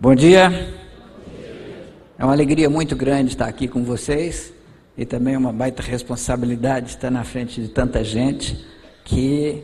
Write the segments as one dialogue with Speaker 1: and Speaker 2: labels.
Speaker 1: Bom dia. É uma alegria muito grande estar aqui com vocês e também uma baita responsabilidade estar na frente de tanta gente que,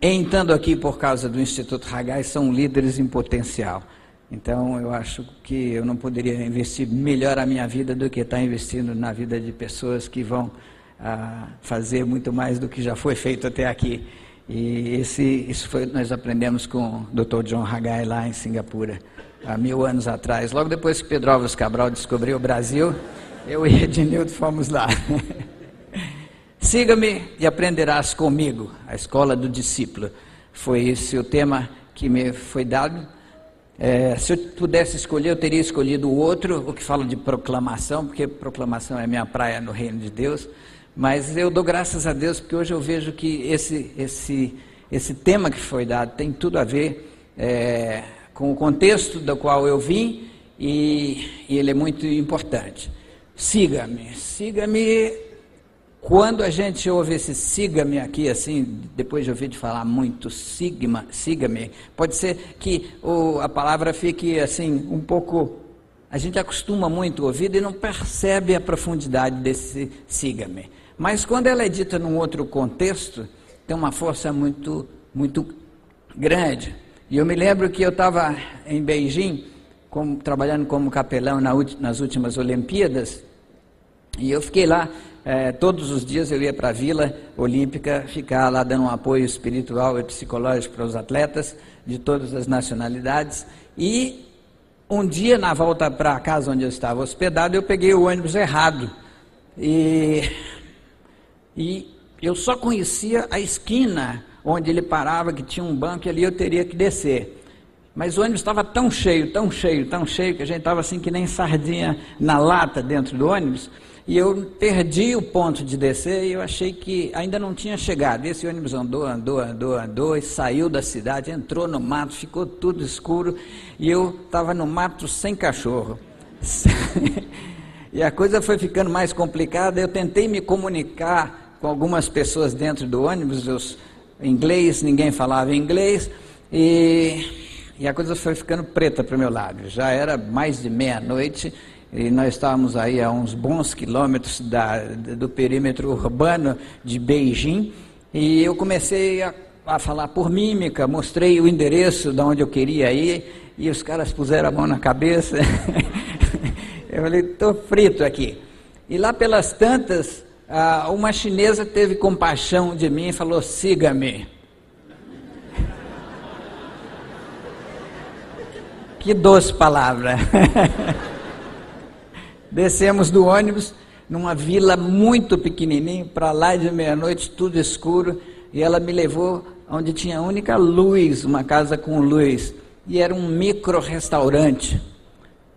Speaker 1: entrando aqui por causa do Instituto Hagai, são líderes em potencial. Então, eu acho que eu não poderia investir melhor a minha vida do que estar investindo na vida de pessoas que vão ah, fazer muito mais do que já foi feito até aqui. E esse, isso foi, nós aprendemos com o Dr. John Hagai lá em Singapura, há mil anos atrás. Logo depois que Pedro Alves Cabral descobriu o Brasil, eu e Ednildo fomos lá. Siga-me e aprenderás comigo, a escola do discípulo. Foi esse o tema que me foi dado. É, se eu pudesse escolher, eu teria escolhido o outro, o que fala de proclamação, porque proclamação é minha praia no reino de Deus. Mas eu dou graças a Deus porque hoje eu vejo que esse, esse, esse tema que foi dado tem tudo a ver é, com o contexto do qual eu vim e, e ele é muito importante. Siga-me, siga-me. Quando a gente ouve esse siga-me aqui, assim, depois de ouvir de falar muito sigma, siga-me, pode ser que o, a palavra fique assim, um pouco. A gente acostuma muito o ouvido e não percebe a profundidade desse siga-me. Mas quando ela é dita num outro contexto, tem uma força muito, muito grande. E eu me lembro que eu estava em Beijing, como, trabalhando como capelão na, nas últimas Olimpíadas, e eu fiquei lá, eh, todos os dias eu ia para a Vila Olímpica, ficar lá dando um apoio espiritual e psicológico para os atletas de todas as nacionalidades. E um dia, na volta para a casa onde eu estava hospedado, eu peguei o ônibus errado. E e eu só conhecia a esquina onde ele parava, que tinha um banco e ali eu teria que descer. Mas o ônibus estava tão cheio, tão cheio, tão cheio, que a gente estava assim que nem sardinha na lata dentro do ônibus. E eu perdi o ponto de descer e eu achei que ainda não tinha chegado. Esse ônibus andou, andou, andou, andou e saiu da cidade, entrou no mato, ficou tudo escuro e eu estava no mato sem cachorro. e a coisa foi ficando mais complicada. Eu tentei me comunicar com algumas pessoas dentro do ônibus, os inglês, ninguém falava inglês, e, e a coisa foi ficando preta para o meu lado. Já era mais de meia-noite e nós estávamos aí a uns bons quilômetros da, do perímetro urbano de Beijing, e eu comecei a, a falar por mímica, mostrei o endereço de onde eu queria ir, e os caras puseram a mão na cabeça. eu falei, estou frito aqui. E lá pelas tantas, ah, uma chinesa teve compaixão de mim e falou: siga-me. Que doce palavra. Descemos do ônibus numa vila muito pequenininha, para lá de meia-noite, tudo escuro, e ela me levou onde tinha a única luz, uma casa com luz, e era um micro restaurante.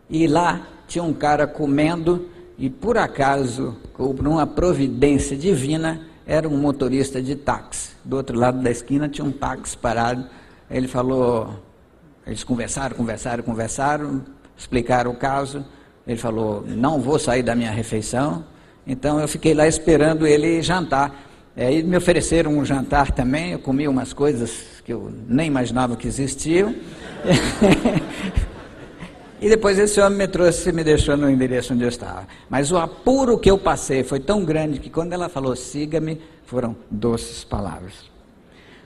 Speaker 1: E lá tinha um cara comendo e por acaso, por uma providência divina, era um motorista de táxi. Do outro lado da esquina tinha um táxi parado. Ele falou, eles conversaram, conversaram, conversaram, explicaram o caso. Ele falou: Não vou sair da minha refeição. Então eu fiquei lá esperando ele jantar. Aí me ofereceram um jantar também. Eu comi umas coisas que eu nem imaginava que existiam. E depois esse homem me trouxe e me deixou no endereço onde eu estava. Mas o apuro que eu passei foi tão grande que quando ela falou siga-me, foram doces palavras.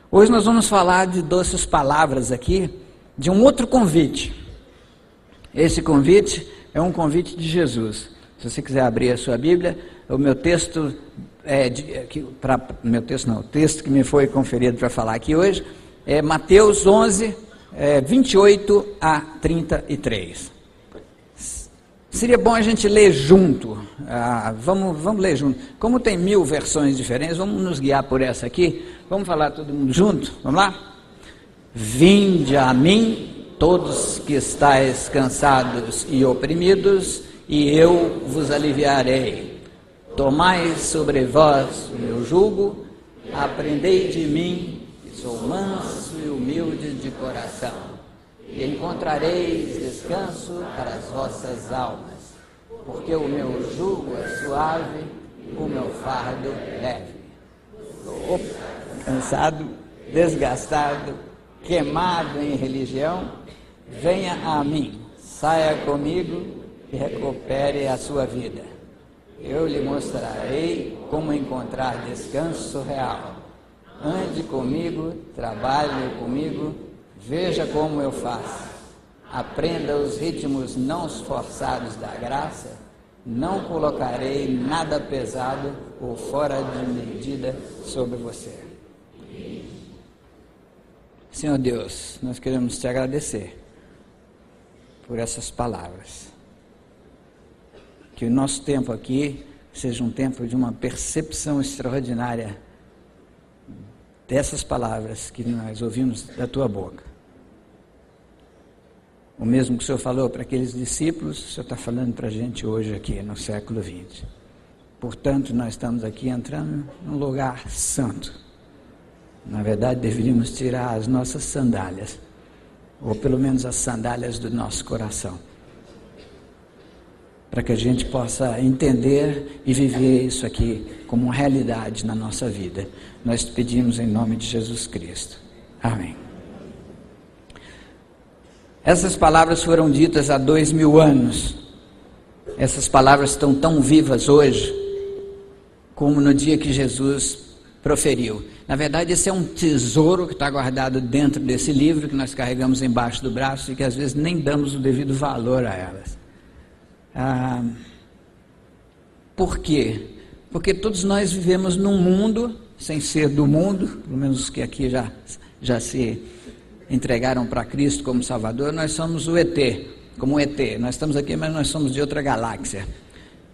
Speaker 1: Hoje nós vamos falar de doces palavras aqui, de um outro convite. Esse convite é um convite de Jesus. Se você quiser abrir a sua Bíblia, o meu texto é é, que, meu texto não, o texto que me foi conferido para falar aqui hoje é Mateus 11, é, 28 a 33. Seria bom a gente ler junto. Ah, vamos, vamos ler junto. Como tem mil versões diferentes, vamos nos guiar por essa aqui. Vamos falar todo mundo junto? Vamos lá? Vinde a mim, todos que estáis cansados e oprimidos, e eu vos aliviarei. Tomai sobre vós o meu jugo, aprendei de mim, sou manso e humilde de coração e encontrareis descanso para as vossas almas, porque o meu jugo é suave, o meu fardo leve. Cansado, desgastado, queimado em religião, venha a mim, saia comigo e recupere a sua vida. Eu lhe mostrarei como encontrar descanso real. Ande comigo, trabalhe comigo, veja como eu faço. Aprenda os ritmos não forçados da graça. Não colocarei nada pesado ou fora de medida sobre você. Senhor Deus, nós queremos te agradecer por essas palavras. Que o nosso tempo aqui seja um tempo de uma percepção extraordinária dessas palavras que nós ouvimos da tua boca. O mesmo que o Senhor falou para aqueles discípulos, o Senhor está falando para a gente hoje aqui no século XX. Portanto, nós estamos aqui entrando num lugar santo. Na verdade, deveríamos tirar as nossas sandálias, ou pelo menos as sandálias do nosso coração, para que a gente possa entender e viver isso aqui como realidade na nossa vida. Nós te pedimos em nome de Jesus Cristo. Amém. Essas palavras foram ditas há dois mil anos. Essas palavras estão tão vivas hoje como no dia que Jesus proferiu. Na verdade, esse é um tesouro que está guardado dentro desse livro que nós carregamos embaixo do braço e que às vezes nem damos o devido valor a elas. Ah, por quê? Porque todos nós vivemos num mundo, sem ser do mundo, pelo menos os que aqui já, já se entregaram para Cristo como Salvador, nós somos o ET, como o ET. Nós estamos aqui, mas nós somos de outra galáxia.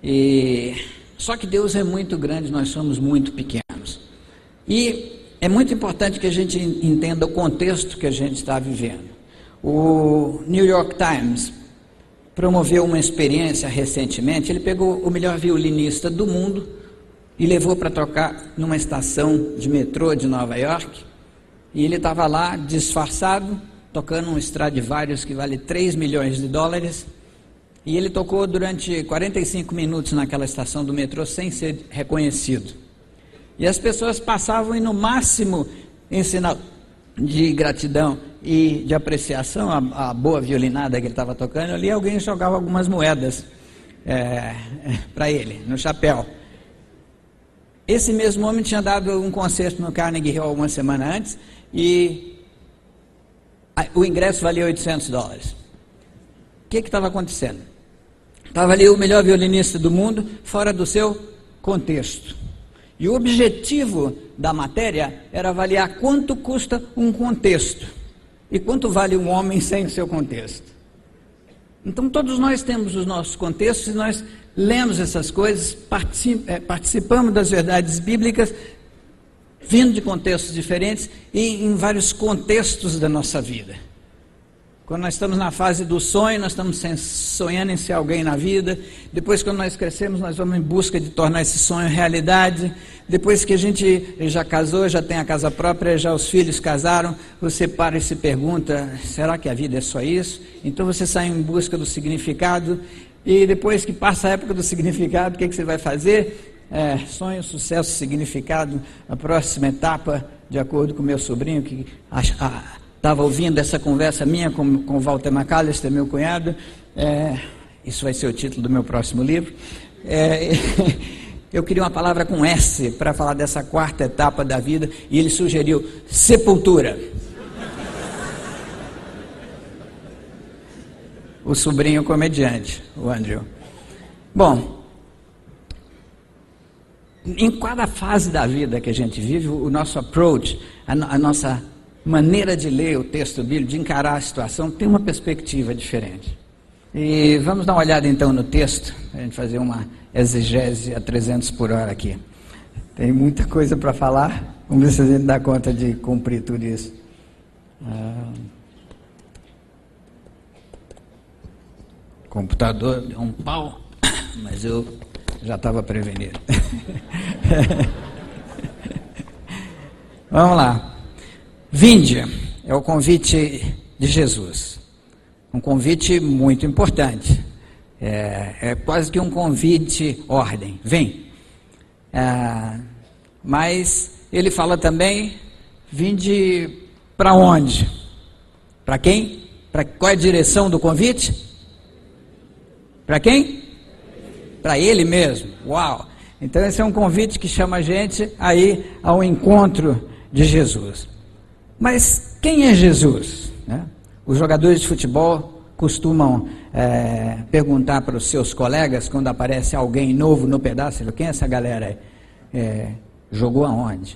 Speaker 1: E só que Deus é muito grande, nós somos muito pequenos. E é muito importante que a gente entenda o contexto que a gente está vivendo. O New York Times promoveu uma experiência recentemente. Ele pegou o melhor violinista do mundo e levou para tocar numa estação de metrô de Nova York. E ele estava lá disfarçado, tocando um Stradivarius que vale 3 milhões de dólares. E ele tocou durante 45 minutos naquela estação do metrô sem ser reconhecido. E as pessoas passavam e no máximo em sinal de gratidão e de apreciação à, boa violinada que ele estava tocando, ali alguém jogava algumas moedas é, para ele, no chapéu. Esse mesmo homem tinha dado um concerto no Carnegie Hall uma semana antes e o ingresso valia 800 dólares. O que estava acontecendo? Estava ali o melhor violinista do mundo, fora do seu contexto. E o objetivo da matéria era avaliar quanto custa um contexto e quanto vale um homem sem o seu contexto. Então, todos nós temos os nossos contextos e nós lemos essas coisas, eh, participamos das verdades bíblicas vindo de contextos diferentes e em vários contextos da nossa vida. Quando nós estamos na fase do sonho, nós estamos sonhando em ser alguém na vida. Depois, quando nós crescemos, nós vamos em busca de tornar esse sonho realidade. Depois que a gente já casou, já tem a casa própria, já os filhos casaram, você para e se pergunta: será que a vida é só isso? Então você sai em busca do significado. E depois que passa a época do significado, o que, é que você vai fazer? é, sonho, sucesso, significado, a próxima etapa, de acordo com meu sobrinho, que estava ouvindo essa conversa minha com, com Walter McAllister, meu cunhado. É, isso vai ser o título do meu próximo livro. É, eu queria uma palavra com S para falar dessa quarta etapa da vida, e ele sugeriu sepultura. o sobrinho comediante, o Andrew. Bom, em cada fase da vida que a gente vive, o nosso approach, a, a nossa maneira de ler o texto bíblico, de encarar a situação, tem uma perspectiva diferente. E vamos dar uma olhada então no texto, a gente fazer uma exegese a 300 por hora aqui. Tem muita coisa para falar, vamos ver se a gente dá conta de cumprir tudo isso. Ah, computador deu um pau, mas eu já estava prevenido. Vamos lá. Vinde é o convite de Jesus. Um convite muito importante. É, é quase que um convite ordem. Vem. É, mas ele fala também: vinde para onde? Para quem? Para qual é a direção do convite? Para quem? Para ele mesmo. Uau! Então esse é um convite que chama a gente aí ao encontro de Jesus. Mas quem é Jesus? Né? Os jogadores de futebol costumam é, perguntar para os seus colegas quando aparece alguém novo no pedaço, quem é essa galera aí? É, jogou aonde?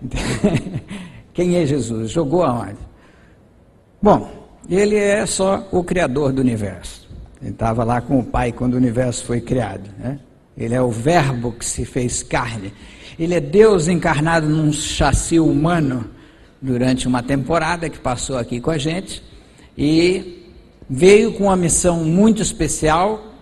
Speaker 1: quem é Jesus? Jogou aonde? Bom, ele é só o criador do universo. Ele estava lá com o pai quando o universo foi criado. Né? Ele é o verbo que se fez carne. Ele é Deus encarnado num chassi humano durante uma temporada que passou aqui com a gente e veio com uma missão muito especial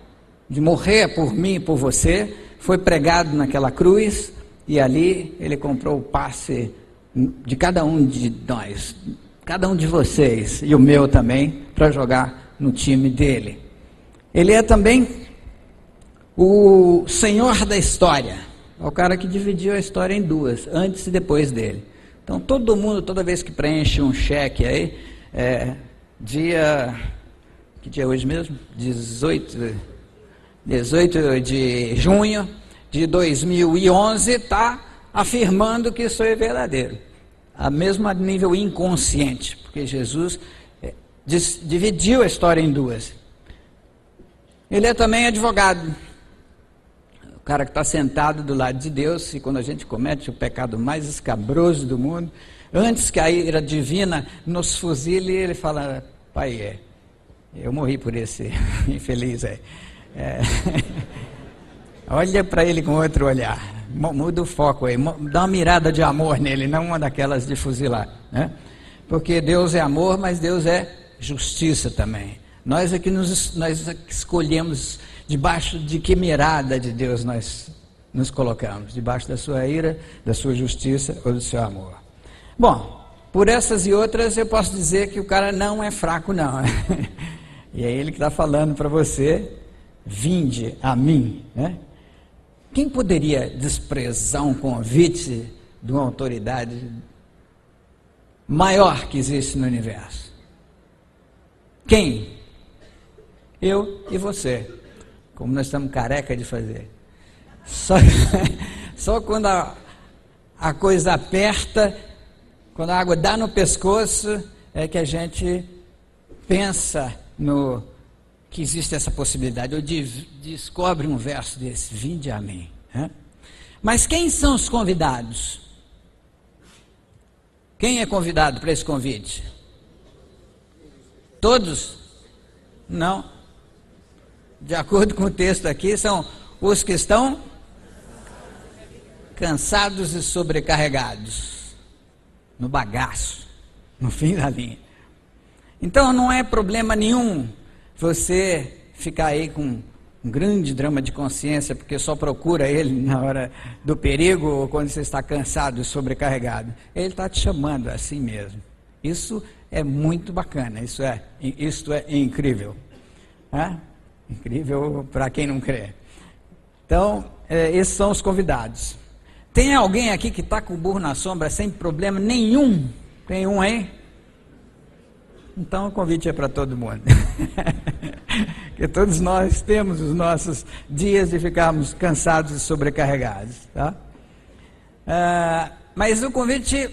Speaker 1: de morrer por mim e por você. Foi pregado naquela cruz e ali ele comprou o passe de cada um de nós, cada um de vocês e o meu também, para jogar no time dele. Ele é também o senhor da história, é o cara que dividiu a história em duas, antes e depois dele. Então todo mundo, toda vez que preenche um cheque aí, é, dia. Que dia é hoje mesmo? 18, 18 de junho de 2011, está afirmando que isso é verdadeiro. A mesmo nível inconsciente, porque Jesus é, dividiu a história em duas. Ele é também advogado cara que está sentado do lado de Deus, e quando a gente comete o pecado mais escabroso do mundo, antes que a ira divina nos fuzile, ele fala: Pai, é, eu morri por esse infeliz. É. Olha para ele com outro olhar, muda o foco aí, dá uma mirada de amor nele, não uma daquelas de fuzilar, né? Porque Deus é amor, mas Deus é justiça também. Nós é que nos, nós é que escolhemos Debaixo de que mirada de Deus nós nos colocamos? Debaixo da sua ira, da sua justiça ou do seu amor? Bom, por essas e outras eu posso dizer que o cara não é fraco, não. e é ele que está falando para você: vinde a mim. Né? Quem poderia desprezar um convite de uma autoridade maior que existe no universo? Quem? Eu e você como nós estamos careca de fazer. Só, só quando a, a coisa aperta, quando a água dá no pescoço, é que a gente pensa no que existe essa possibilidade, ou de, descobre um verso desse, vinde a mim. Né? Mas quem são os convidados? Quem é convidado para esse convite? Todos? Não de acordo com o texto aqui, são os que estão cansados e sobrecarregados, no bagaço, no fim da linha. Então não é problema nenhum você ficar aí com um grande drama de consciência, porque só procura ele na hora do perigo ou quando você está cansado e sobrecarregado. Ele está te chamando assim mesmo. Isso é muito bacana, isso é, isso é incrível. É? Incrível para quem não crê. Então, é, esses são os convidados. Tem alguém aqui que está com o burro na sombra sem problema nenhum? Tem um aí? Então o convite é para todo mundo. que todos nós temos os nossos dias de ficarmos cansados e sobrecarregados. Tá? Ah, mas o convite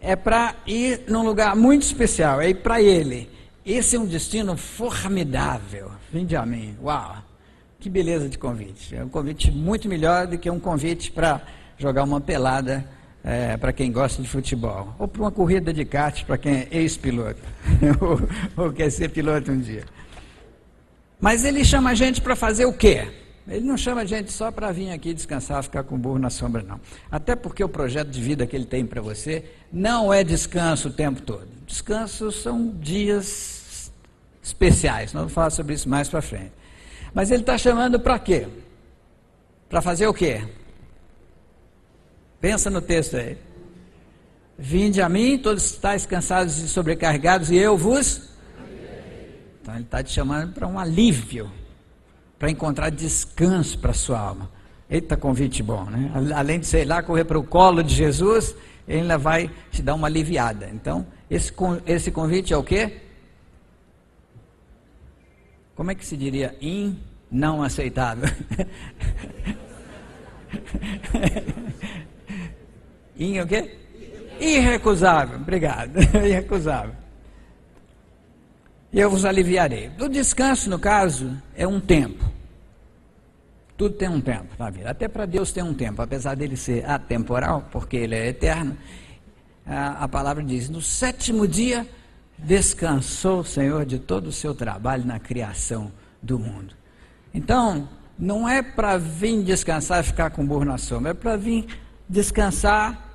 Speaker 1: é para ir num lugar muito especial, é ir para ele. Esse é um destino formidável. Vinde a mim. Uau! Que beleza de convite. É um convite muito melhor do que um convite para jogar uma pelada é, para quem gosta de futebol. Ou para uma corrida de kart para quem é ex-piloto. ou, ou quer ser piloto um dia. Mas ele chama a gente para fazer o quê? Ele não chama a gente só para vir aqui descansar, ficar com o burro na sombra, não. Até porque o projeto de vida que ele tem para você não é descanso o tempo todo. Descanso são dias especiais. Nós vamos falar sobre isso mais para frente. Mas ele está chamando para quê? Para fazer o quê? Pensa no texto aí. Vinde a mim, todos estáis cansados e sobrecarregados, e eu vos. Então ele está te chamando para um alívio para encontrar descanso para a sua alma. Eita convite bom, né? Além de, sei lá, correr para o colo de Jesus, ele ainda vai te dar uma aliviada. Então, Esse, esse convite é o quê? Como é que se diria? In não aceitável. In o quê? Irrecusável. Obrigado. Irrecusável. E eu vos aliviarei. O descanso, no caso, é um tempo. Tudo tem um tempo na vida. Até para Deus tem um tempo, apesar dele ser atemporal, porque ele é eterno. A, a palavra diz: no sétimo dia descansou o Senhor de todo o seu trabalho na criação do mundo. Então, não é para vir descansar e ficar com burro na sombra, é para vir descansar,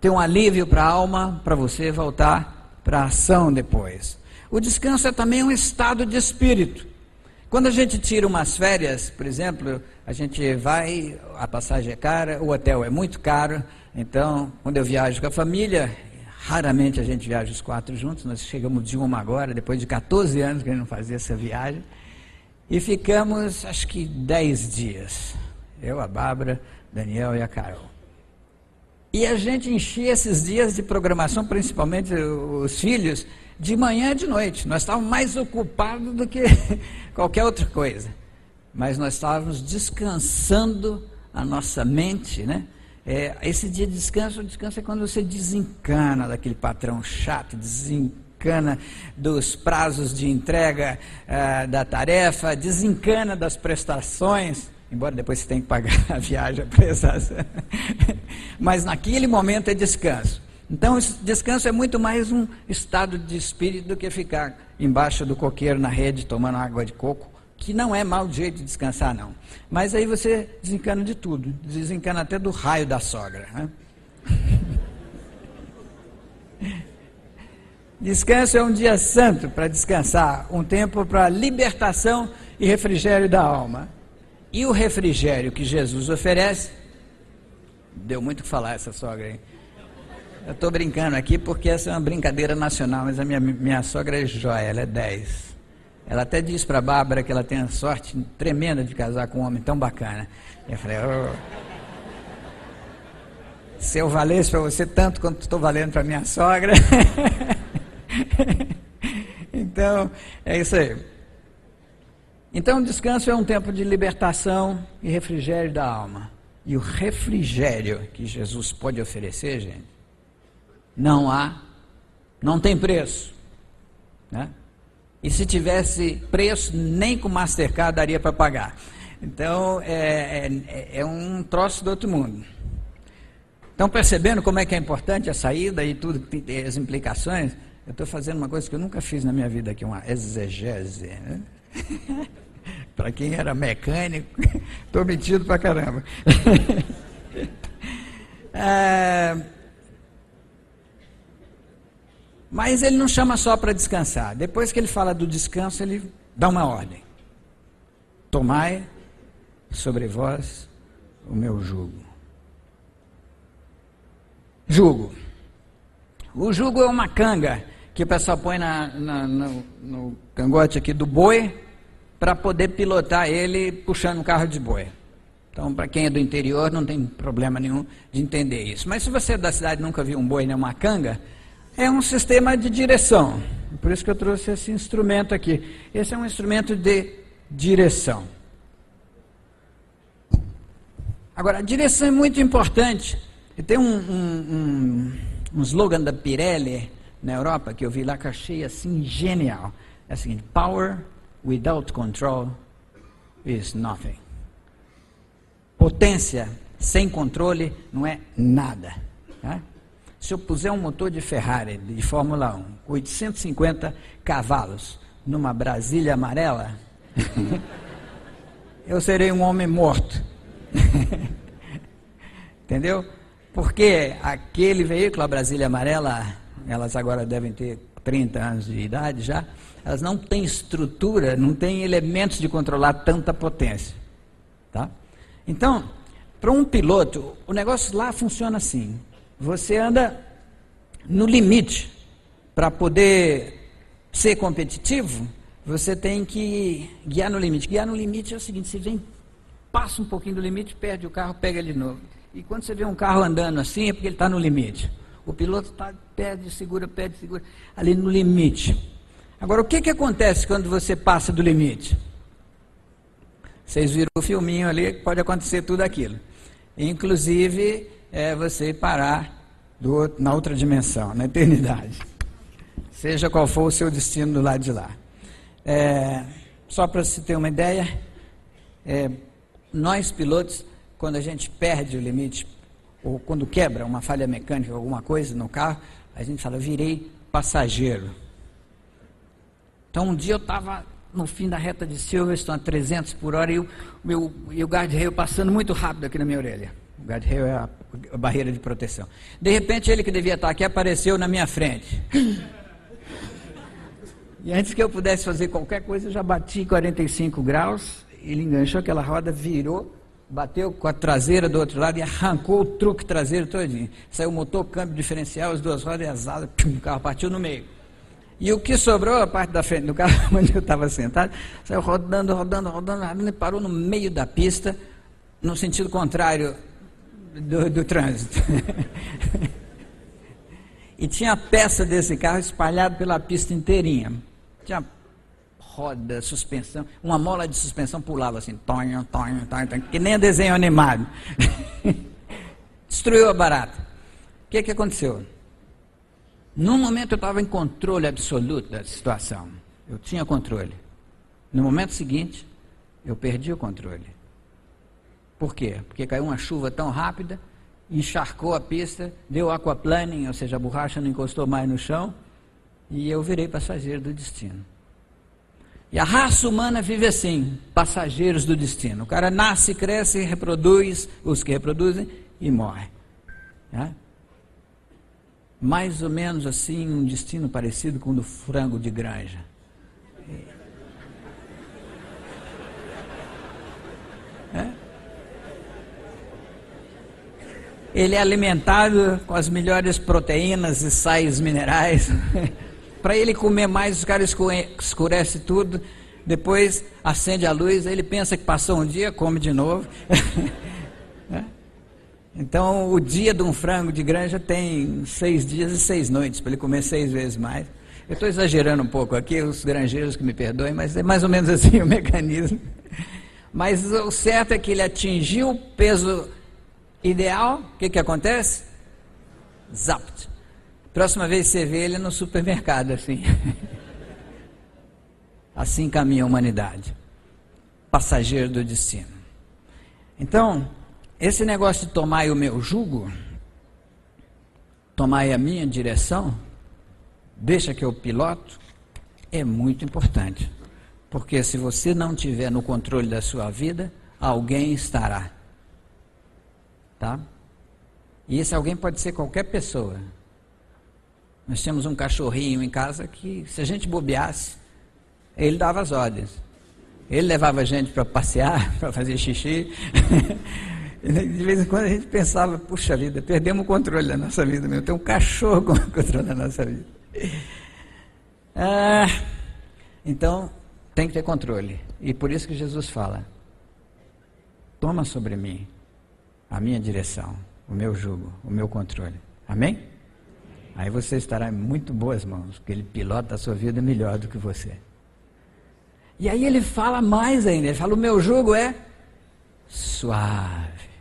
Speaker 1: ter um alívio para a alma, para você voltar para a ação depois. O descanso é também um estado de espírito. Quando a gente tira umas férias, por exemplo, a gente vai, a passagem é cara, o hotel é muito caro, então, quando eu viajo com a família, raramente a gente viaja os quatro juntos, nós chegamos de uma agora, depois de 14 anos que a gente não fazia essa viagem, e ficamos, acho que 10 dias. Eu, a Bárbara, Daniel e a Carol. E a gente enchia esses dias de programação, principalmente os filhos, de manhã e de noite. Nós estávamos mais ocupados do que qualquer outra coisa. Mas nós estávamos descansando a nossa mente, né? É, esse dia de descanso, o descanso é quando você desencana daquele patrão chato, desencana dos prazos de entrega uh, da tarefa, desencana das prestações, embora depois você tenha que pagar a viagem, a prestação. Mas naquele momento é descanso. Então, descanso é muito mais um estado de espírito do que ficar embaixo do coqueiro na rede tomando água de coco, que não é mau jeito de descansar, não. Mas aí você desencana de tudo, desencana até do raio da sogra. Né? Descanso é um dia santo para descansar, um tempo para libertação e refrigério da alma. E o refrigério que Jesus oferece, deu muito o que falar essa sogra aí. Eu estou brincando aqui porque essa é uma brincadeira nacional, mas a minha, minha sogra é joia, ela é 10. Ela até disse para a Bárbara que ela tem a sorte tremenda de casar com um homem tão bacana. Eu falei, oh, se eu valesse para você tanto quanto estou valendo para minha sogra. então, é isso aí. Então, o descanso é um tempo de libertação e refrigério da alma. E o refrigério que Jesus pode oferecer, gente, não há, não tem preço. Né? E se tivesse preço, nem com Mastercard daria para pagar. Então, é, é, é, um troço do outro mundo. Estão percebendo como é que é importante a saída e tudo, as implicações? Eu estou fazendo uma coisa que eu nunca fiz na minha vida aqui, uma exegese. Né? para quem era mecânico, estou metido para caramba. é, mas ele não chama só para descansar. Depois que ele fala do descanso, ele dá uma ordem: Tomai sobre vós o meu jugo. Jugo. O jugo é uma canga que o pessoal põe na, na, no, no cangote aqui do boi para poder pilotar ele puxando um carro de boi. Então, para quem é do interior, não tem problema nenhum de entender isso. Mas se você é da cidade nunca viu um boi nem uma canga, é um sistema de direção. Por isso que eu trouxe esse instrumento aqui. Esse é um instrumento de direção. Agora, a direção é muito importante. E tem um, um, um, um slogan da Pirelli na Europa que eu vi lá que achei assim genial. É o seguinte: Power without control is nothing. Potência sem controle não é nada. Tá? Se eu puser um motor de Ferrari de Fórmula 1, 850 cavalos, numa Brasília amarela, eu serei um homem morto. Entendeu? Porque aquele veículo, a Brasília amarela, elas agora devem ter 30 anos de idade já, elas não têm estrutura, não têm elementos de controlar tanta potência. Tá? Então, para um piloto, o negócio lá funciona assim. Você anda no limite. Para poder ser competitivo, você tem que guiar no limite. Guiar no limite é o seguinte: você vem, passa um pouquinho do limite, perde o carro, pega ele de novo. E quando você vê um carro andando assim, é porque ele está no limite. O piloto está perde, segura, perde, segura, ali no limite. Agora, o que, que acontece quando você passa do limite? Vocês viram o filminho ali, pode acontecer tudo aquilo. Inclusive, é você parar do, na outra dimensão, na eternidade. Seja qual for o seu destino do lado de lá. É, só para se ter uma ideia, é, nós pilotos, quando a gente perde o limite, ou quando quebra uma falha mecânica, alguma coisa no carro, a gente fala, virei passageiro. Então um dia eu estava no fim da reta de Silverstone a 300 por hora e o, meu, e o guarda-reio passando muito rápido aqui na minha orelha. O guarda-reio é a, barreira de proteção. De repente ele que devia estar aqui apareceu na minha frente. E antes que eu pudesse fazer qualquer coisa, eu já bati 45 graus, ele enganchou aquela roda, virou, bateu com a traseira do outro lado e arrancou o truque traseiro todinho. Saiu o motor, câmbio diferencial, as duas rodas e as asas, o carro partiu no meio. E o que sobrou, a parte da frente do carro, onde eu estava sentado, saiu rodando, rodando, rodando, rodando, e parou no meio da pista, no sentido contrário do, do trânsito. e tinha peça desse carro espalhada pela pista inteirinha. Tinha roda, suspensão, uma mola de suspensão pulava assim, tonho, tonho, tonho, tonho que nem desenho animado. Destruiu a barata. O que, que aconteceu? Num momento eu estava em controle absoluto da situação. Eu tinha controle. No momento seguinte, eu perdi o controle. Por quê? Porque caiu uma chuva tão rápida, encharcou a pista, deu aquaplaning, ou seja, a borracha não encostou mais no chão, e eu virei passageiro do destino. E a raça humana vive assim, passageiros do destino. O cara nasce, cresce, reproduz, os que reproduzem, e morre. Né? mais ou menos assim, um destino parecido com o do frango de granja. É? Ele é alimentado com as melhores proteínas e sais minerais. Para ele comer mais, os caras escurece tudo. Depois acende a luz, ele pensa que passou um dia, come de novo. é? Então, o dia de um frango de granja tem seis dias e seis noites, para ele comer seis vezes mais. Eu estou exagerando um pouco aqui, os granjeiros que me perdoem, mas é mais ou menos assim o mecanismo. Mas o certo é que ele atingiu o peso ideal, o que, que acontece? Zapt. Próxima vez você vê ele no supermercado, assim. Assim caminha a humanidade. Passageiro do destino. Então, esse negócio de tomar o meu jugo, tomar a minha direção, deixa que eu piloto, é muito importante. Porque se você não tiver no controle da sua vida, alguém estará. Tá? E esse alguém pode ser qualquer pessoa. Nós temos um cachorrinho em casa que, se a gente bobeasse, ele dava as ordens. Ele levava a gente para passear, para fazer xixi. De vez em quando a gente pensava, puxa vida, perdemos o controle da nossa vida mesmo. Tem um cachorro com o controle da nossa vida. Ah, então, tem que ter controle. E por isso que Jesus fala: toma sobre mim a minha direção, o meu jugo, o meu controle. Amém? Aí você estará em muito boas mãos, porque ele pilota a sua vida melhor do que você. E aí ele fala mais ainda, ele fala: o meu jugo é suave.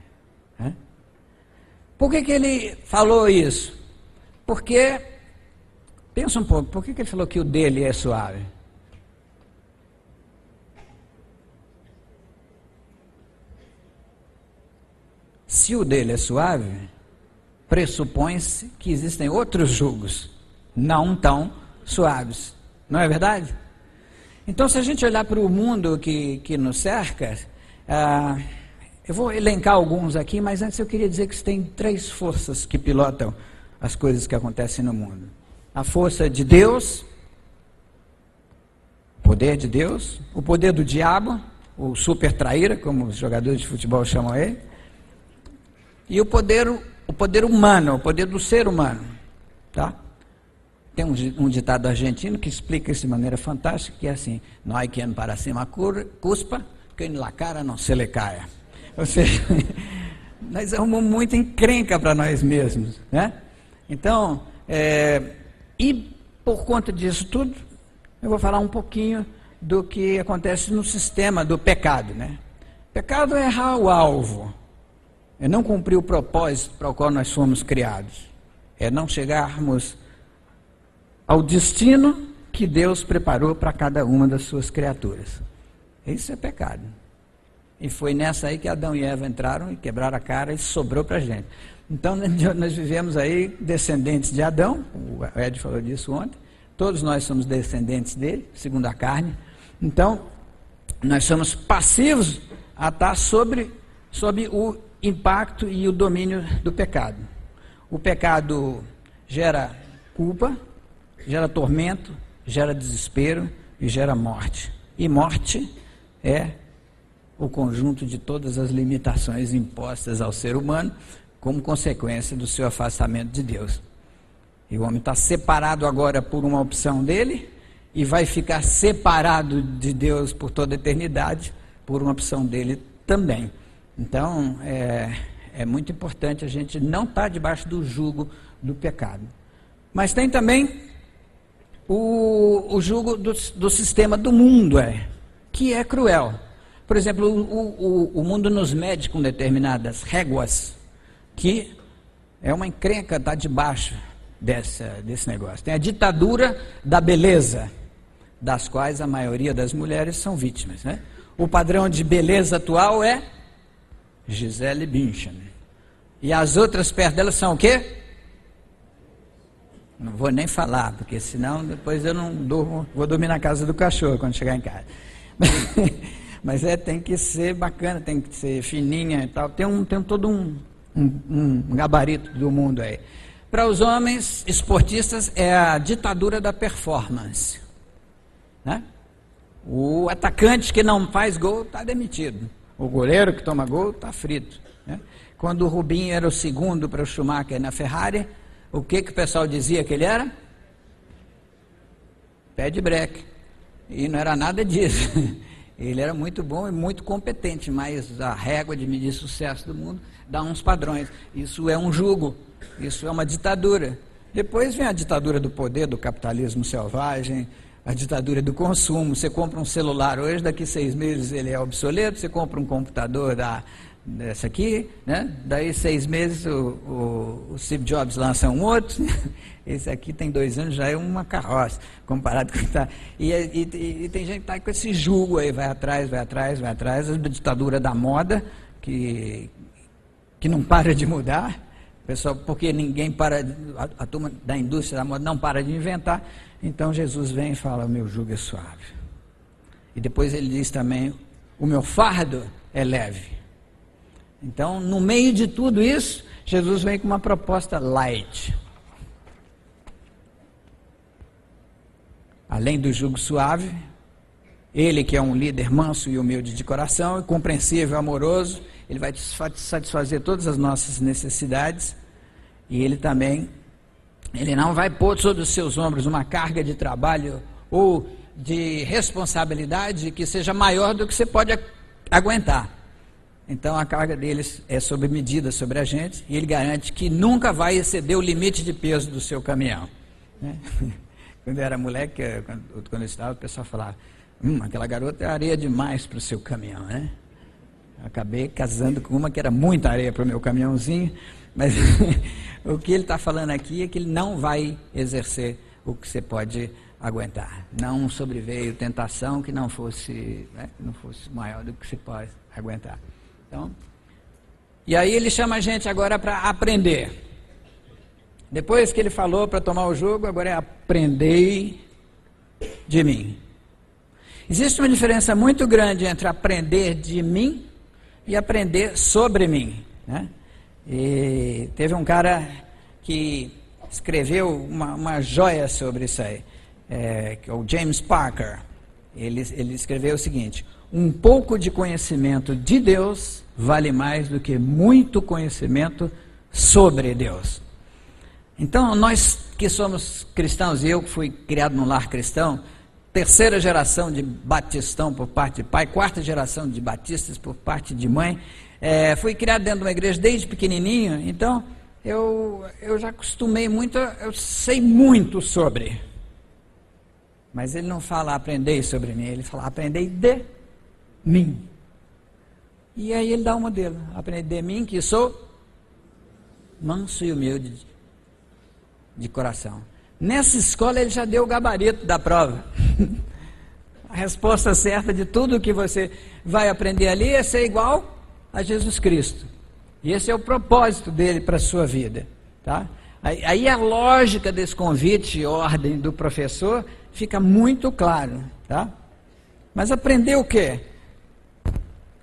Speaker 1: Por que, que ele falou isso? Porque, pensa um pouco, por que, que ele falou que o dele é suave? Se o dele é suave, pressupõe-se que existem outros jugos não tão suaves. Não é verdade? Então, se a gente olhar para o mundo que, que nos cerca, ah, eu vou elencar alguns aqui, mas antes eu queria dizer que tem três forças que pilotam as coisas que acontecem no mundo: a força de Deus, o poder de Deus, o poder do diabo, o super traíra, como os jogadores de futebol chamam ele, e o poder, o poder humano, o poder do ser humano, tá? Tem um, um ditado argentino que explica isso de maneira fantástica, que é assim: não há quem para cima cuspa, quem la cara não se le caia. Ou seja, nós arrumamos muita encrenca para nós mesmos, né? Então, É, e por conta disso tudo, eu vou falar um pouquinho do que acontece no sistema do pecado. Né? Pecado é errar o alvo, é não cumprir o propósito para o qual nós fomos criados, é não chegarmos ao destino que Deus preparou para cada uma das suas criaturas. Isso é pecado. E foi nessa aí que Adão e Eva entraram e quebraram a cara e sobrou para a gente. Então nós vivemos aí descendentes de Adão, o Ed falou disso ontem, todos nós somos descendentes dele, segundo a carne. Então, nós somos passivos a estar sobre, sobre o impacto e o domínio do pecado. O pecado gera culpa, gera tormento, gera desespero e gera morte. E morte é o conjunto de todas as limitações impostas ao ser humano como consequência do seu afastamento de Deus. E o homem está separado agora por uma opção dele e vai ficar separado de Deus por toda a eternidade por uma opção dele também. Então, é, é muito importante a gente não estar tá debaixo do jugo do pecado. Mas tem também o, o jugo do, do sistema do mundo, é, que é cruel. Por exemplo, o, o, o mundo nos mede com determinadas réguas, que é uma encrenca estar tá debaixo dessa, desse negócio. Tem a ditadura da beleza, das quais a maioria das mulheres são vítimas. Né? O padrão de beleza atual é Gisele Bündchen. E as outras perto dela são o quê? Não vou nem falar, porque senão depois eu não durmo, vou dormir na casa do cachorro quando chegar em casa. Mas é, tem que ser bacana, tem que ser fininha e tal. Tem, um, tem todo um, um, um gabarito do mundo aí. Para os homens esportistas é a ditadura da performance. Né? O atacante que não faz gol está demitido. O goleiro que toma gol está frito. Né? Quando o Rubinho era o segundo para o Schumacher na Ferrari, o que, que o pessoal dizia que ele era? Pé de breque. E não era nada disso. Ele era muito bom e muito competente, mas a régua de medir sucesso do mundo dá uns padrões. Isso é um jugo, isso é uma ditadura. Depois vem a ditadura do poder, do capitalismo selvagem, a ditadura do consumo. Você compra um celular hoje, daqui seis meses ele é obsoleto, você compra um computador da, dessa aqui, né? daí seis meses o, o, o Steve Jobs lança um outro, esse aqui tem dois anos, já é uma carroça, comparado com o que está. E, e, e, tem gente que está com esse jugo aí, vai atrás, vai atrás, vai atrás, a ditadura da moda, que, que não para de mudar, pessoal, porque ninguém para, a, a turma da indústria da moda não para de inventar, então Jesus vem e fala, o meu jugo é suave. E depois ele diz também, o meu fardo é leve. Então, no meio de tudo isso, Jesus vem com uma proposta light. Além do jugo suave, ele que é um líder manso e humilde de coração, e compreensível amoroso, ele vai satisfazer todas as nossas necessidades, e ele também, ele não vai pôr sobre os seus ombros uma carga de trabalho ou de responsabilidade que seja maior do que você pode aguentar. Então a carga deles é sobre medida sobre a gente e ele garante que nunca vai exceder o limite de peso do seu caminhão. Né? Quando eu era moleque, quando, quando eu estava, o pessoal falava: hum, aquela garota é areia demais para o seu caminhão, né? Acabei casando com uma que era muita areia para o meu caminhãozinho, mas o que ele está falando aqui é que ele não vai exercer o que você pode aguentar. Não sobreveio tentação que não fosse, né, não fosse maior do que você pode aguentar. Então, e aí ele chama a gente agora para aprender. Depois que ele falou para tomar o jogo, agora é aprender de mim. Existe uma diferença muito grande entre aprender de mim e aprender sobre mim. Né? E teve um cara que escreveu uma, uma joia sobre isso aí, é, é o James Parker. Ele, ele escreveu o seguinte: um pouco de conhecimento de Deus vale mais do que muito conhecimento sobre Deus. Então, nós que somos cristãos, e eu que fui criado num lar cristão, terceira geração de batistão por parte de pai, quarta geração de batistas por parte de mãe, é, fui criado dentro de uma igreja desde pequenininho, então eu, eu já acostumei muito, eu sei muito sobre. Mas ele não fala aprendei sobre mim, ele fala aprendei de mim. E aí ele dá um modelo, aprendei de mim que sou manso e humilde de, de coração. Nessa escola ele já deu o gabarito da prova. a resposta certa de tudo que você vai aprender ali é ser igual a Jesus Cristo. E esse é o propósito dele para a sua vida. Tá? Aí, a lógica desse convite e ordem do professor fica muito claro. Tá? Mas aprender o quê?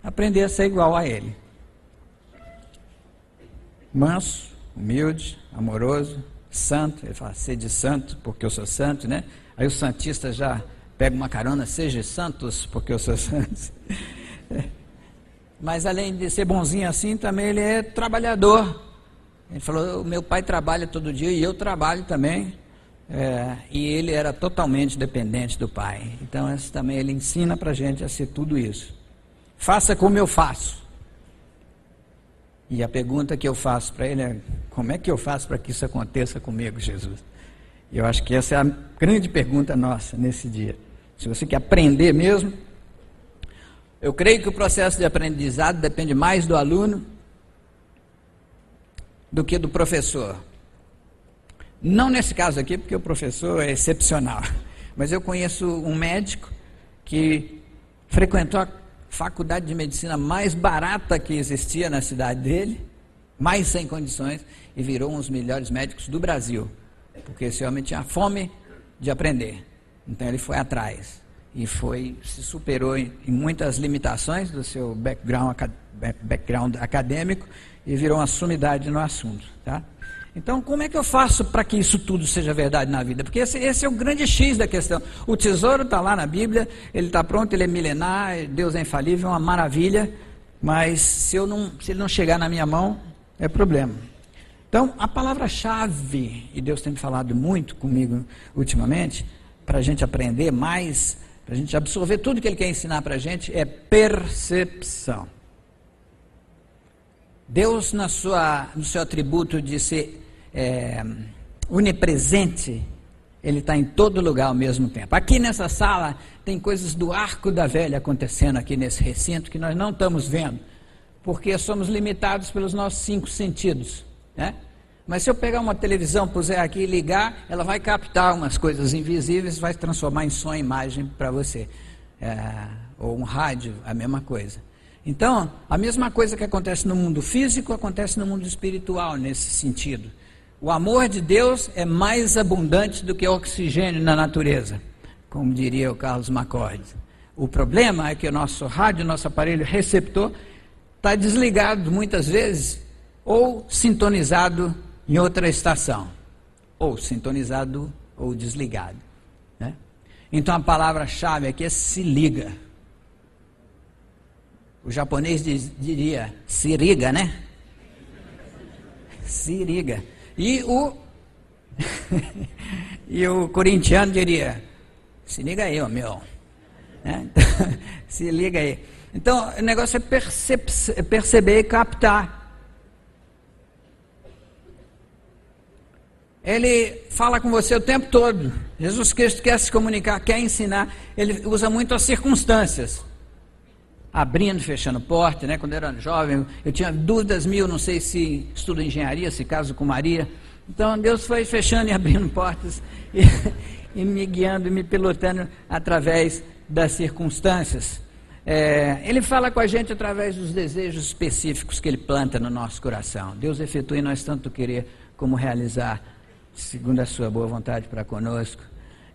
Speaker 1: Aprender a ser igual a ele. Manso, humilde, amoroso, santo. Ele fala, seja santo, porque eu sou santo, né? Aí o santista já pega uma carona, seja santos, porque eu sou santo. Mas além de ser bonzinho assim, também ele é trabalhador. Ele falou: meu pai trabalha todo dia e eu trabalho também. É, e ele era totalmente dependente do pai. Então, esse também ele ensina para a gente a ser tudo isso. Faça como eu faço. E a pergunta que eu faço para ele é: como é que eu faço para que isso aconteça comigo, Jesus? Eu acho que essa é a grande pergunta nossa nesse dia. Se você quer aprender mesmo, eu creio que o processo de aprendizado depende mais do aluno do que do professor. Não nesse caso aqui, porque o professor é excepcional. Mas eu conheço um médico que frequentou a faculdade de medicina mais barata que existia na cidade dele, mais sem condições, e virou um dos melhores médicos do Brasil. Porque esse homem tinha fome de aprender. Então ele foi atrás e foi se superou em, em muitas limitações do seu background, background acadêmico e virou uma sumidade no assunto, tá? Então, como é que eu faço para que isso tudo seja verdade na vida? Porque esse, esse é o grande X da questão. O tesouro está lá na Bíblia, ele está pronto, ele é milenar, Deus é infalível, é uma maravilha, mas se, eu não, se ele não chegar na minha mão, é problema. Então, a palavra-chave, e Deus tem falado muito comigo ultimamente, para a gente aprender mais, para a gente absorver tudo que Ele quer ensinar para a gente, é percepção. Deus, na sua, no seu atributo de ser é, onipresente, Ele está em todo lugar ao mesmo tempo. Aqui nessa sala tem coisas do arco da velha acontecendo aqui nesse recinto que nós não estamos vendo, porque somos limitados pelos nossos cinco sentidos. Né? Mas se eu pegar uma televisão, puser aqui e ligar, ela vai captar umas coisas invisíveis, vai transformar em som e imagem para você. É, ou um rádio, a mesma coisa. Então, a mesma coisa que acontece no mundo físico, acontece no mundo espiritual nesse sentido. O amor de Deus é mais abundante do que o oxigênio na natureza, como diria o Carlos Macorde. O problema é que o nosso rádio, nosso aparelho receptor, está desligado muitas vezes ou sintonizado em outra estação, ou sintonizado ou desligado. Né? Então a palavra-chave aqui é se liga. O japonês diz, diria se liga, né? Se liga. E o, e o corintiano diria: se liga aí, ó, meu. Né? se liga aí. Então, o negócio é perceber e captar. Ele fala com você o tempo todo. Jesus Cristo quer se comunicar, quer ensinar. Ele usa muito as circunstâncias. Abrindo, fechando porta, né? Quando eu era jovem, eu tinha dúvidas mil, não sei se estudo engenharia, se caso com Maria. Então Deus foi fechando e abrindo portas e, e me guiando e me pilotando através das circunstâncias. É, ele fala com a gente através dos desejos específicos que ele planta no nosso coração. Deus efetua em nós tanto querer como realizar segundo a sua boa vontade para conosco.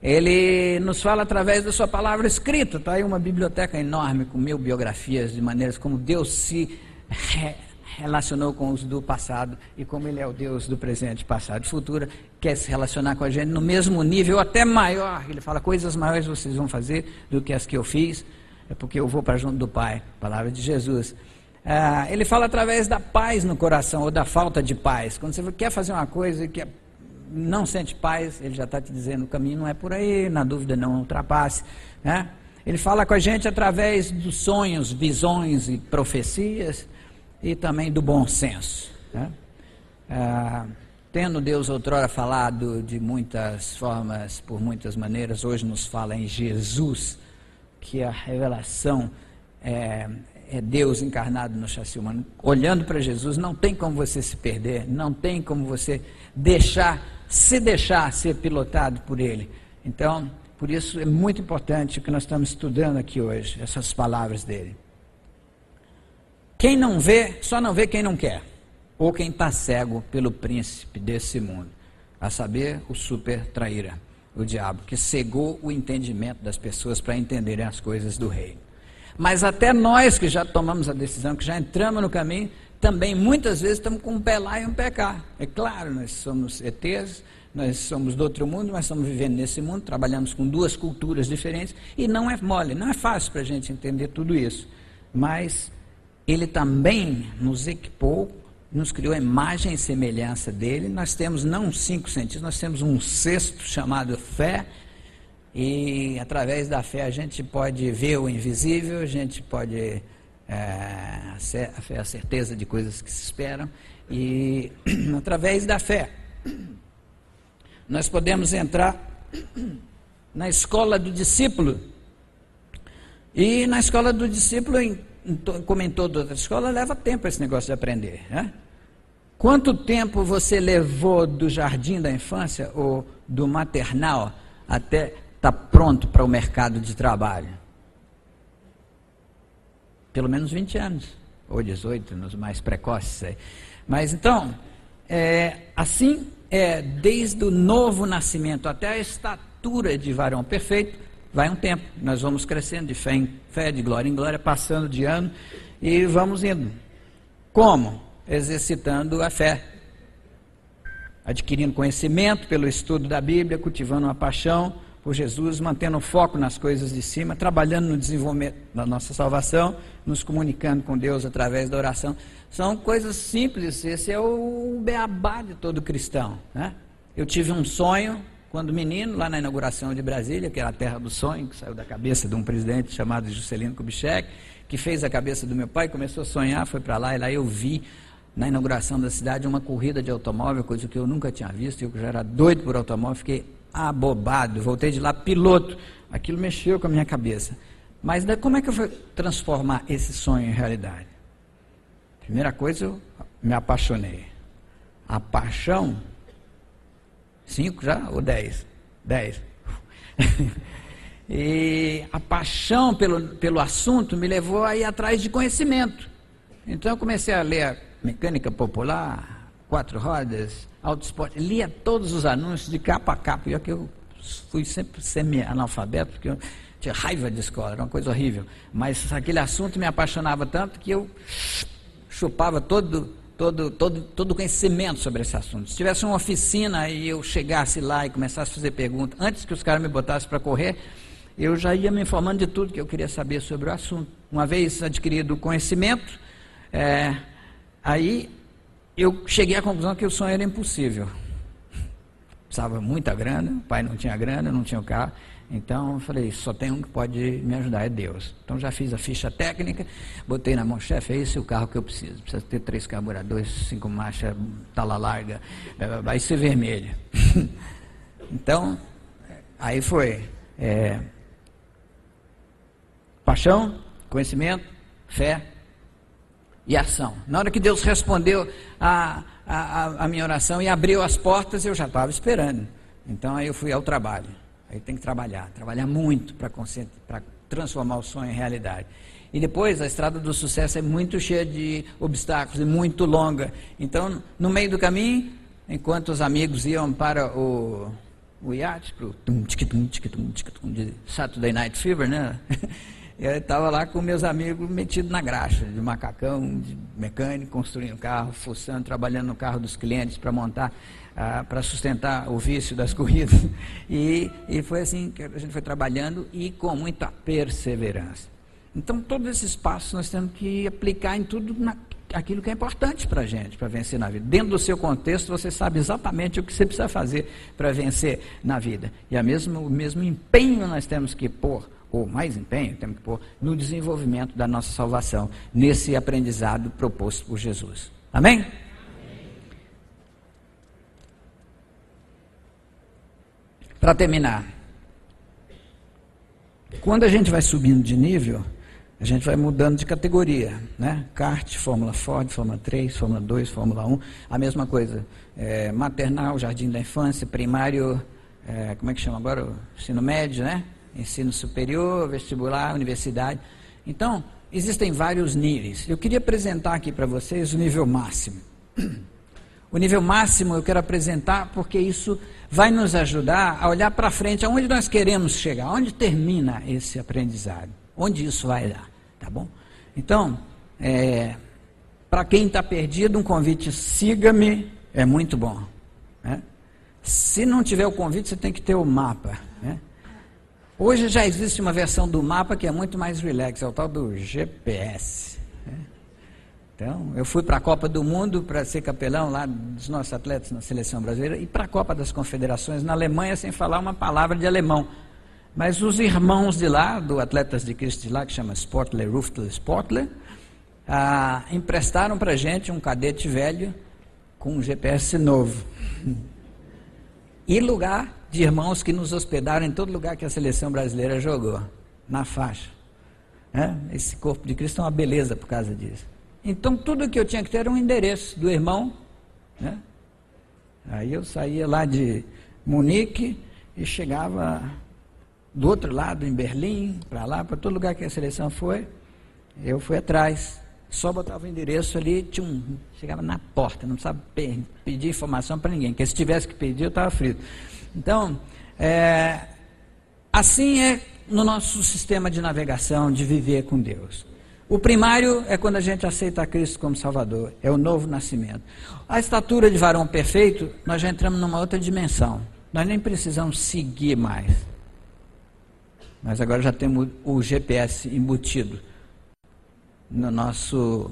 Speaker 1: Ele nos fala através da sua palavra escrita. Está aí uma biblioteca enorme com mil biografias de maneiras como Deus se re relacionou com os do passado e como Ele é o Deus do presente, passado e futuro. Quer se relacionar com a gente no mesmo nível, até maior. Ele fala: coisas maiores vocês vão fazer do que as que eu fiz, é porque eu vou para junto do Pai. Palavra de Jesus. Ah, ele fala através da paz no coração ou da falta de paz. Quando você quer fazer uma coisa que não sente paz, ele já está te dizendo o caminho não é por aí, na dúvida não ultrapasse. Né? Ele fala com a gente através dos sonhos, visões e profecias e também do bom senso. Né? Ah, tendo Deus outrora falado de muitas formas, por muitas maneiras, hoje nos fala em Jesus, que a revelação é, é Deus encarnado no chassi humano. Olhando para Jesus, não tem como você se perder, não tem como você deixar, se deixar ser pilotado por Ele. Então, por isso é muito importante o que nós estamos estudando aqui hoje, essas palavras dele. Quem não vê, só não vê quem não quer, ou quem está cego pelo príncipe desse mundo, a saber, o super traíra, o diabo, que cegou o entendimento das pessoas para entenderem as coisas do reino. Mas até nós que já tomamos a decisão, que já entramos no caminho, também muitas vezes estamos com um pé lá e um pé cá. É claro, nós somos ETs, nós somos do outro mundo, mas estamos vivendo nesse mundo, trabalhamos com duas culturas diferentes, e não é mole, não é fácil para a gente entender tudo isso. Mas ele também nos equipou, nos criou a imagem e semelhança dele. Nós temos não cinco sentidos, nós temos um sexto chamado fé. E através da fé a gente pode ver o invisível, a gente pode a fé, a certeza de coisas que se esperam. E através da fé nós podemos entrar na escola do discípulo. E na escola do discípulo como em toda outra escola, leva tempo esse negócio de aprender. Né? Quanto tempo você levou do jardim da infância ou do maternal até estar tá pronto para o mercado de trabalho? Pelo menos 20 anos, ou 18, nos mais precoces. Mas então, é, assim é desde o novo nascimento até a estatura de varão perfeito, vai um tempo. Nós vamos crescendo de fé em fé, de glória em glória, passando de ano e vamos indo. Como? Exercitando a fé. Adquirindo conhecimento pelo estudo da Bíblia, cultivando uma paixão por Jesus, mantendo o foco nas coisas de cima, trabalhando no desenvolvimento da nossa salvação, nos comunicando com Deus através da oração. São coisas simples, esse é o beabá de todo cristão. Né? Eu tive um sonho quando menino, lá na inauguração de Brasília, que era a terra do sonho, que saiu da cabeça de um presidente chamado Juscelino Kubitschek, que fez a cabeça do meu pai, começou a sonhar, foi para lá, e lá eu vi na inauguração da cidade uma corrida de automóvel, coisa que eu nunca tinha visto, eu já era doido por automóvel, fiquei abobado, voltei de lá piloto, aquilo mexeu com a minha cabeça. Mas como é que eu vou transformar esse sonho em realidade? Primeira coisa, eu me apaixonei. A paixão Cinco já? Ou dez? Dez. e a paixão pelo, pelo assunto me levou a ir atrás de conhecimento. Então eu comecei a ler mecânica popular, quatro rodas, auto esporte, lia todos os anúncios de capa a capa. E aqui eu fui sempre semi-analfabeto, porque eu tinha raiva de escola, era uma coisa horrível. Mas aquele assunto me apaixonava tanto que eu chupava todo todo, todo, todo conhecimento sobre esse assunto. Se tivesse uma oficina e eu chegasse lá e começasse a fazer perguntas, antes que os caras me botassem para correr, eu já ia me informando de tudo que eu queria saber sobre o assunto. Uma vez adquirido o conhecimento, é, aí eu cheguei à conclusão que o sonho era impossível. Precisava muita grana, o pai não tinha grana, não tinha o carro. Então eu falei, só tem um que pode me ajudar, é Deus. Então já fiz a ficha técnica, botei na mão, chefe, é esse o carro que eu preciso. Precisa ter três carburadores, cinco marchas, tala larga, vai ser vermelho. então, aí foi é, paixão, conhecimento, fé e ação. Na hora que Deus respondeu a, a, a minha oração e abriu as portas, eu já estava esperando. Então aí eu fui ao trabalho. Aí tem que trabalhar, trabalhar muito para transformar o sonho em realidade. E depois a estrada do sucesso é muito cheia de obstáculos e muito longa. Então, no meio do caminho, enquanto os amigos iam para o, o iate, para o Saturday Night Fever, né? Eu estava lá com meus amigos metido na graxa, de macacão, de mecânico, construindo carro, fuçando, trabalhando no carro dos clientes para montar ah, para sustentar o vício das corridas. E, e foi assim que a gente foi trabalhando e com muita perseverança. Então, todos esses passos nós temos que aplicar em tudo na, aquilo que é importante para a gente, para vencer na vida. Dentro do seu contexto, você sabe exatamente o que você precisa fazer para vencer na vida. E a mesmo, o mesmo empenho nós temos que pôr, ou mais empenho temos que pôr no desenvolvimento da nossa salvação, nesse aprendizado proposto por Jesus. Amém? Amém. Para terminar, quando a gente vai subindo de nível, a gente vai mudando de categoria, né? Kart, Fórmula Ford, Fórmula 3, Fórmula 2, Fórmula 1, a mesma coisa. É, maternal, jardim da infância, primário, é, como é que chama agora? O ensino médio, né? Ensino superior, vestibular, universidade. Então, existem vários níveis. Eu queria apresentar aqui para vocês o nível máximo. O nível máximo eu quero apresentar porque isso vai nos ajudar a olhar para frente, aonde nós queremos chegar, onde termina esse aprendizado, onde isso vai dar, tá bom? Então, é, para quem está perdido, um convite, siga-me, é muito bom. Né? Se não tiver o convite, você tem que ter o mapa. Hoje já existe uma versão do mapa que é muito mais relax, é o tal do GPS. Né? Então, eu fui para a Copa do Mundo para ser capelão lá dos nossos atletas na seleção brasileira e para a Copa das Confederações na Alemanha sem falar uma palavra de alemão. Mas os irmãos de lá, do Atletas de Cristo de lá, que chama Sportler Ruftler Sportler, ah, emprestaram para a gente um cadete velho com um GPS novo. E lugar de irmãos que nos hospedaram em todo lugar que a seleção brasileira jogou, na faixa. É? Esse corpo de Cristo é uma beleza por causa disso. Então tudo que eu tinha que ter era um endereço do irmão. Né? Aí eu saía lá de Munique e chegava do outro lado, em Berlim, para lá, para todo lugar que a seleção foi. Eu fui atrás. Só botava o endereço ali, tinha um, chegava na porta, não precisava pedir informação para ninguém, porque se tivesse que pedir, eu estava frito. Então, é, assim é no nosso sistema de navegação, de viver com Deus. O primário é quando a gente aceita Cristo como Salvador, é o novo nascimento. A estatura de varão perfeito, nós já entramos numa outra dimensão. Nós nem precisamos seguir mais. Mas agora já temos o GPS embutido no nosso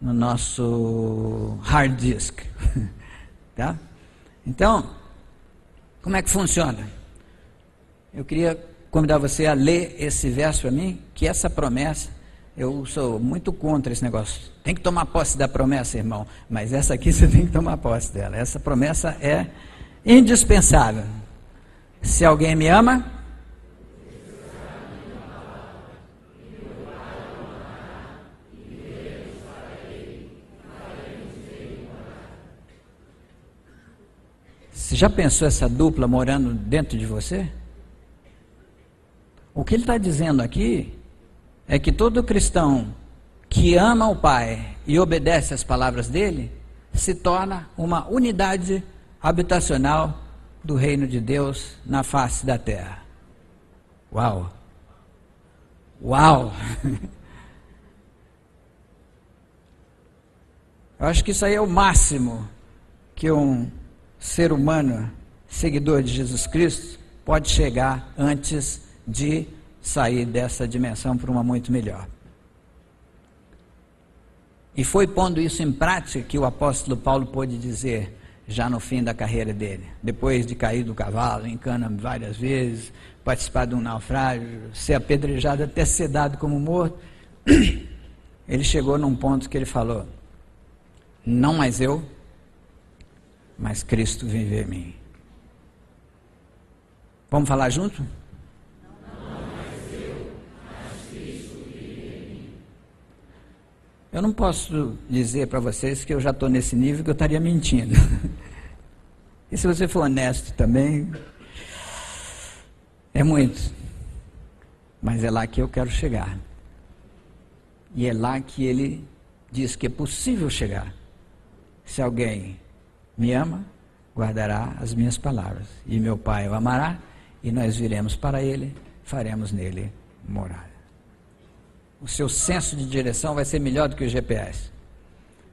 Speaker 1: no nosso hard disk, tá? Então, como é que funciona? Eu queria convidar você a ler esse verso para mim, que essa promessa eu sou muito contra esse negócio. Tem que tomar posse da promessa, irmão. Mas essa aqui você tem que tomar posse dela. Essa promessa é indispensável. Se alguém me ama, Você já pensou essa dupla morando dentro de você? O que ele está dizendo aqui é que todo cristão que ama o Pai e obedece às palavras dele se torna uma unidade habitacional do reino de Deus na face da terra. Uau! Uau! Eu acho que isso aí é o máximo que um ser humano, seguidor de Jesus Cristo, pode chegar antes de sair dessa dimensão para uma muito melhor. E foi pondo isso em prática que o apóstolo Paulo pôde dizer, já no fim da carreira dele, depois de cair do cavalo, em cana várias vezes, participar de um naufrágio, ser apedrejado até ser dado como morto, ele chegou num ponto que ele falou: Não mais eu, mas Cristo vive em mim. Vamos falar junto? Eu não posso dizer para vocês que eu já estou nesse nível que eu estaria mentindo. e se você for honesto também, é muito. Mas é lá que eu quero chegar. E é lá que ele diz que é possível chegar. Se alguém me ama, guardará as minhas palavras. E meu Pai o amará, e nós viremos para ele, faremos nele morada o seu senso de direção vai ser melhor do que o GPS.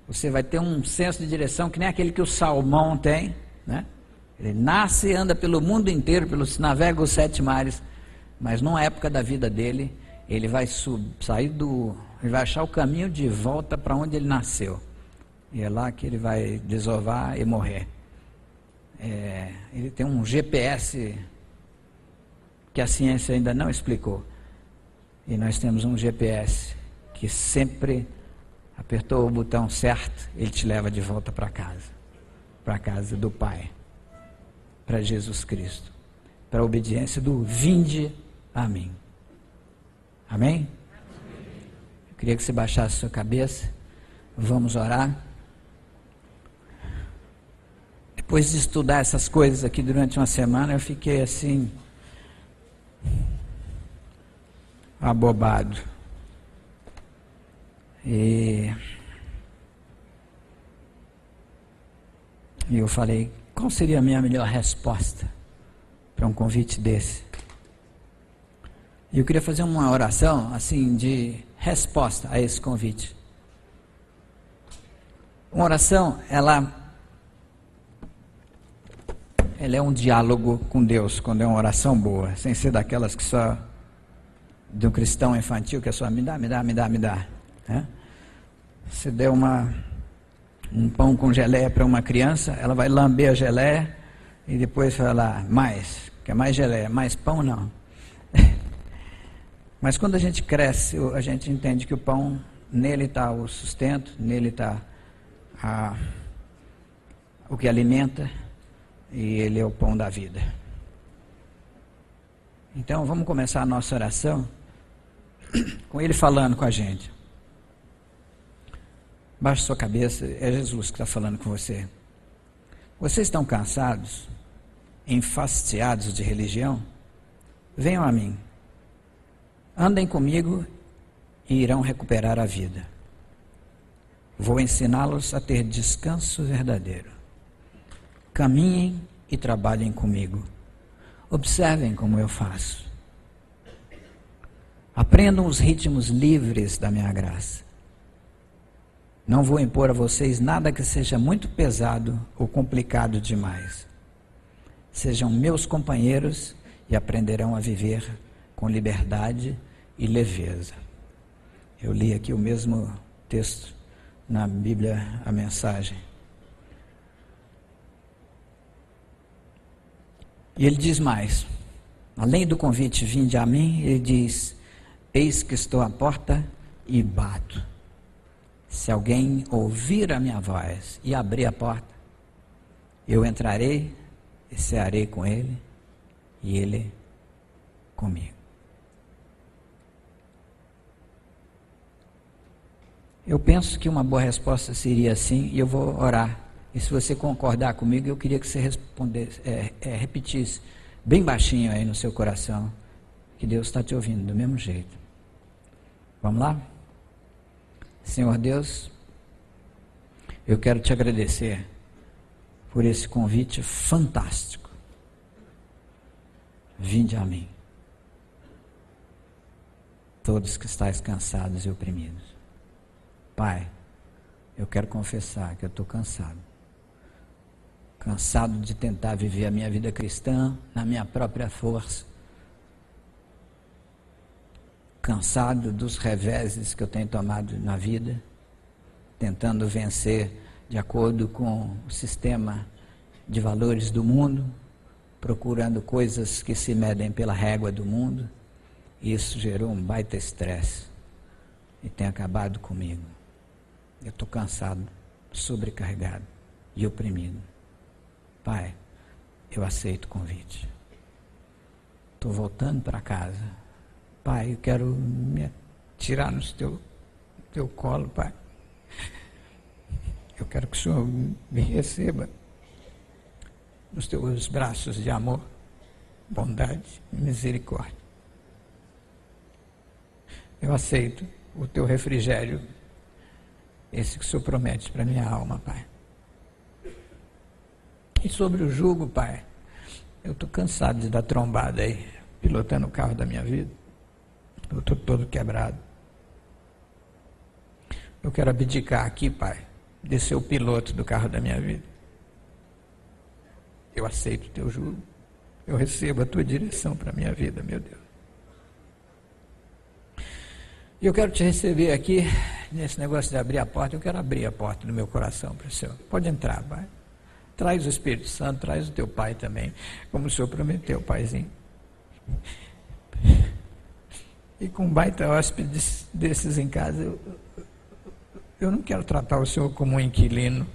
Speaker 1: Você vai ter um senso de direção que nem aquele que o salmão tem, né? Ele nasce e anda pelo mundo inteiro, pelos navega os sete mares, mas numa época da vida dele, ele vai sub, sair do, ele vai achar o caminho de volta para onde ele nasceu. E é lá que ele vai desovar e morrer. É, ele tem um GPS que a ciência ainda não explicou. E nós temos um GPS que sempre apertou o botão certo, ele te leva de volta para casa, para a casa do Pai, para Jesus Cristo. para a obediência do vinde a mim. Amém? Eu queria que você baixasse sua cabeça. Vamos orar. Depois de estudar essas coisas aqui durante uma semana, eu fiquei assim. abobado. E, e eu falei: qual seria a minha melhor resposta para um convite desse? E eu queria fazer uma oração assim de resposta a esse convite. Uma oração, ela ela é um diálogo com Deus, quando é uma oração boa, sem ser daquelas que só de um cristão infantil que é só me dá, me dá, me dá, me dá. Né? Você deu uma, um pão com geleia para uma criança, ela vai lamber a geleia e depois falar mais, quer mais geleia, mais pão não. Mas quando a gente cresce, a gente entende que o pão, nele está o sustento, nele está o que alimenta, e ele é o pão da vida. Então vamos começar a nossa oração com ele falando com a gente. Baixe sua cabeça, é Jesus que está falando com você. Vocês estão cansados, enfastiados de religião? Venham a mim. Andem comigo e irão recuperar a vida. Vou ensiná-los a ter descanso verdadeiro. Caminhem e trabalhem comigo. Observem como eu faço. Aprendam os ritmos livres da minha graça. Não vou impor a vocês nada que seja muito pesado ou complicado demais. Sejam meus companheiros e aprenderão a viver com liberdade e leveza. Eu li aqui o mesmo texto na Bíblia, a mensagem. E ele diz mais: além do convite, vinde a mim, ele diz: Eis que estou à porta e bato. Se alguém ouvir a minha voz e abrir a porta, eu entrarei e cearei com ele e ele comigo. Eu penso que uma boa resposta seria assim, e eu vou orar. E se você concordar comigo, eu queria que você respondesse, é, é, repetisse bem baixinho aí no seu coração, que Deus está te ouvindo do mesmo jeito. Vamos lá? Senhor Deus, eu quero te agradecer por esse convite fantástico. Vinde a mim, todos que estáis cansados e oprimidos. Pai, eu quero confessar que eu estou cansado. Cansado de tentar viver a minha vida cristã na minha própria força cansado dos reveses que eu tenho tomado na vida, tentando vencer de acordo com o sistema de valores do mundo, procurando coisas que se medem pela régua do mundo. Isso gerou um baita estresse e tem acabado comigo. Eu estou cansado, sobrecarregado e oprimido. Pai, eu aceito o convite. Estou voltando para casa Pai, eu quero me tirar no teu, teu colo, Pai. Eu quero que o Senhor me receba nos teus braços de amor, bondade e misericórdia. Eu aceito o teu refrigério, esse que o Senhor promete para minha alma, Pai. E sobre o jugo, Pai, eu estou cansado de dar trombada aí, pilotando o carro da minha vida. Eu estou todo quebrado. Eu quero abdicar aqui, Pai, de ser o piloto do carro da minha vida. Eu aceito o teu juro. Eu recebo a tua direção para a minha vida, meu Deus. E eu quero te receber aqui, nesse negócio de abrir a porta, eu quero abrir a porta do meu coração para o Senhor. Pode entrar, Pai. Traz o Espírito Santo, traz o teu Pai também, como o Senhor prometeu, Paizinho. E com baita hóspedes desses em casa, eu, eu não quero tratar o senhor como um inquilino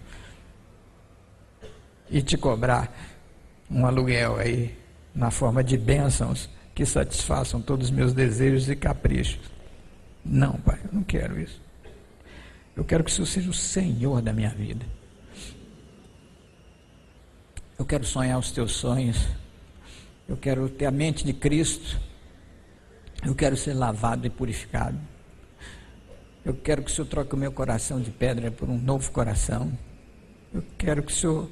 Speaker 1: e te cobrar um aluguel aí na forma de bênçãos que satisfaçam todos os meus desejos e caprichos. Não, Pai, eu não quero isso. Eu quero que o Senhor seja o Senhor da minha vida. Eu quero sonhar os teus sonhos. Eu quero ter a mente de Cristo. Eu quero ser lavado e purificado. Eu quero que o Senhor troque o meu coração de pedra por um novo coração. Eu quero que o Senhor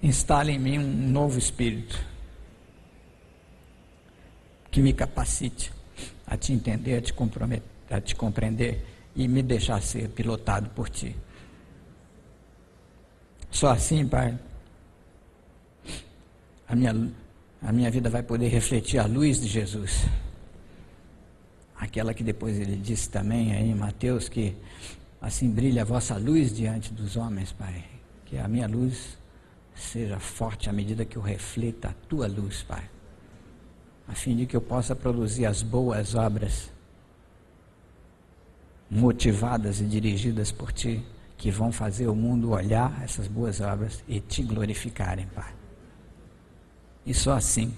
Speaker 1: instale em mim um novo espírito que me capacite a te entender, a te, a te compreender e me deixar ser pilotado por ti. Só assim, Pai, a minha, a minha vida vai poder refletir a luz de Jesus. Aquela que depois ele disse também aí em Mateus que assim brilha a vossa luz diante dos homens, Pai. Que a minha luz seja forte à medida que eu reflita a tua luz, Pai a fim de que eu possa produzir as boas obras, motivadas e dirigidas por Ti, que vão fazer o mundo olhar essas boas obras e Te glorificarem, Pai. E só assim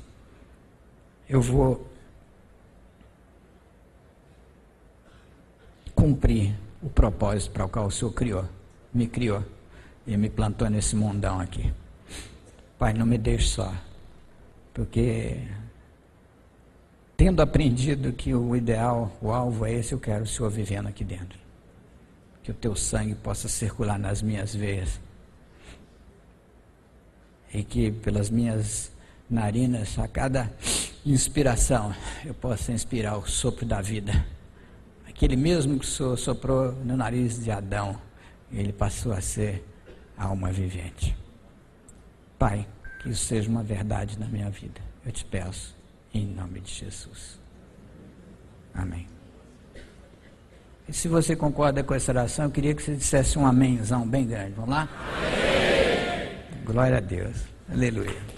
Speaker 1: eu vou cumprir o propósito para o qual o Senhor criou, me criou e me plantou nesse mundão aqui. Pai, não me deixe só, porque tendo aprendido que o ideal, o alvo é esse, eu quero o Senhor vivendo aqui dentro. Que o teu sangue possa circular nas minhas veias. E que pelas minhas narinas, a cada inspiração, eu possa inspirar o sopro da vida. Aquele mesmo que soprou no nariz de Adão, ele passou a ser alma vivente. Pai, que isso seja uma verdade na minha vida. Eu te peço em nome de Jesus. Amém. E se você concorda com essa oração, eu queria que você dissesse um amémzão bem grande. Vamos lá? Amém. Glória a Deus. Aleluia.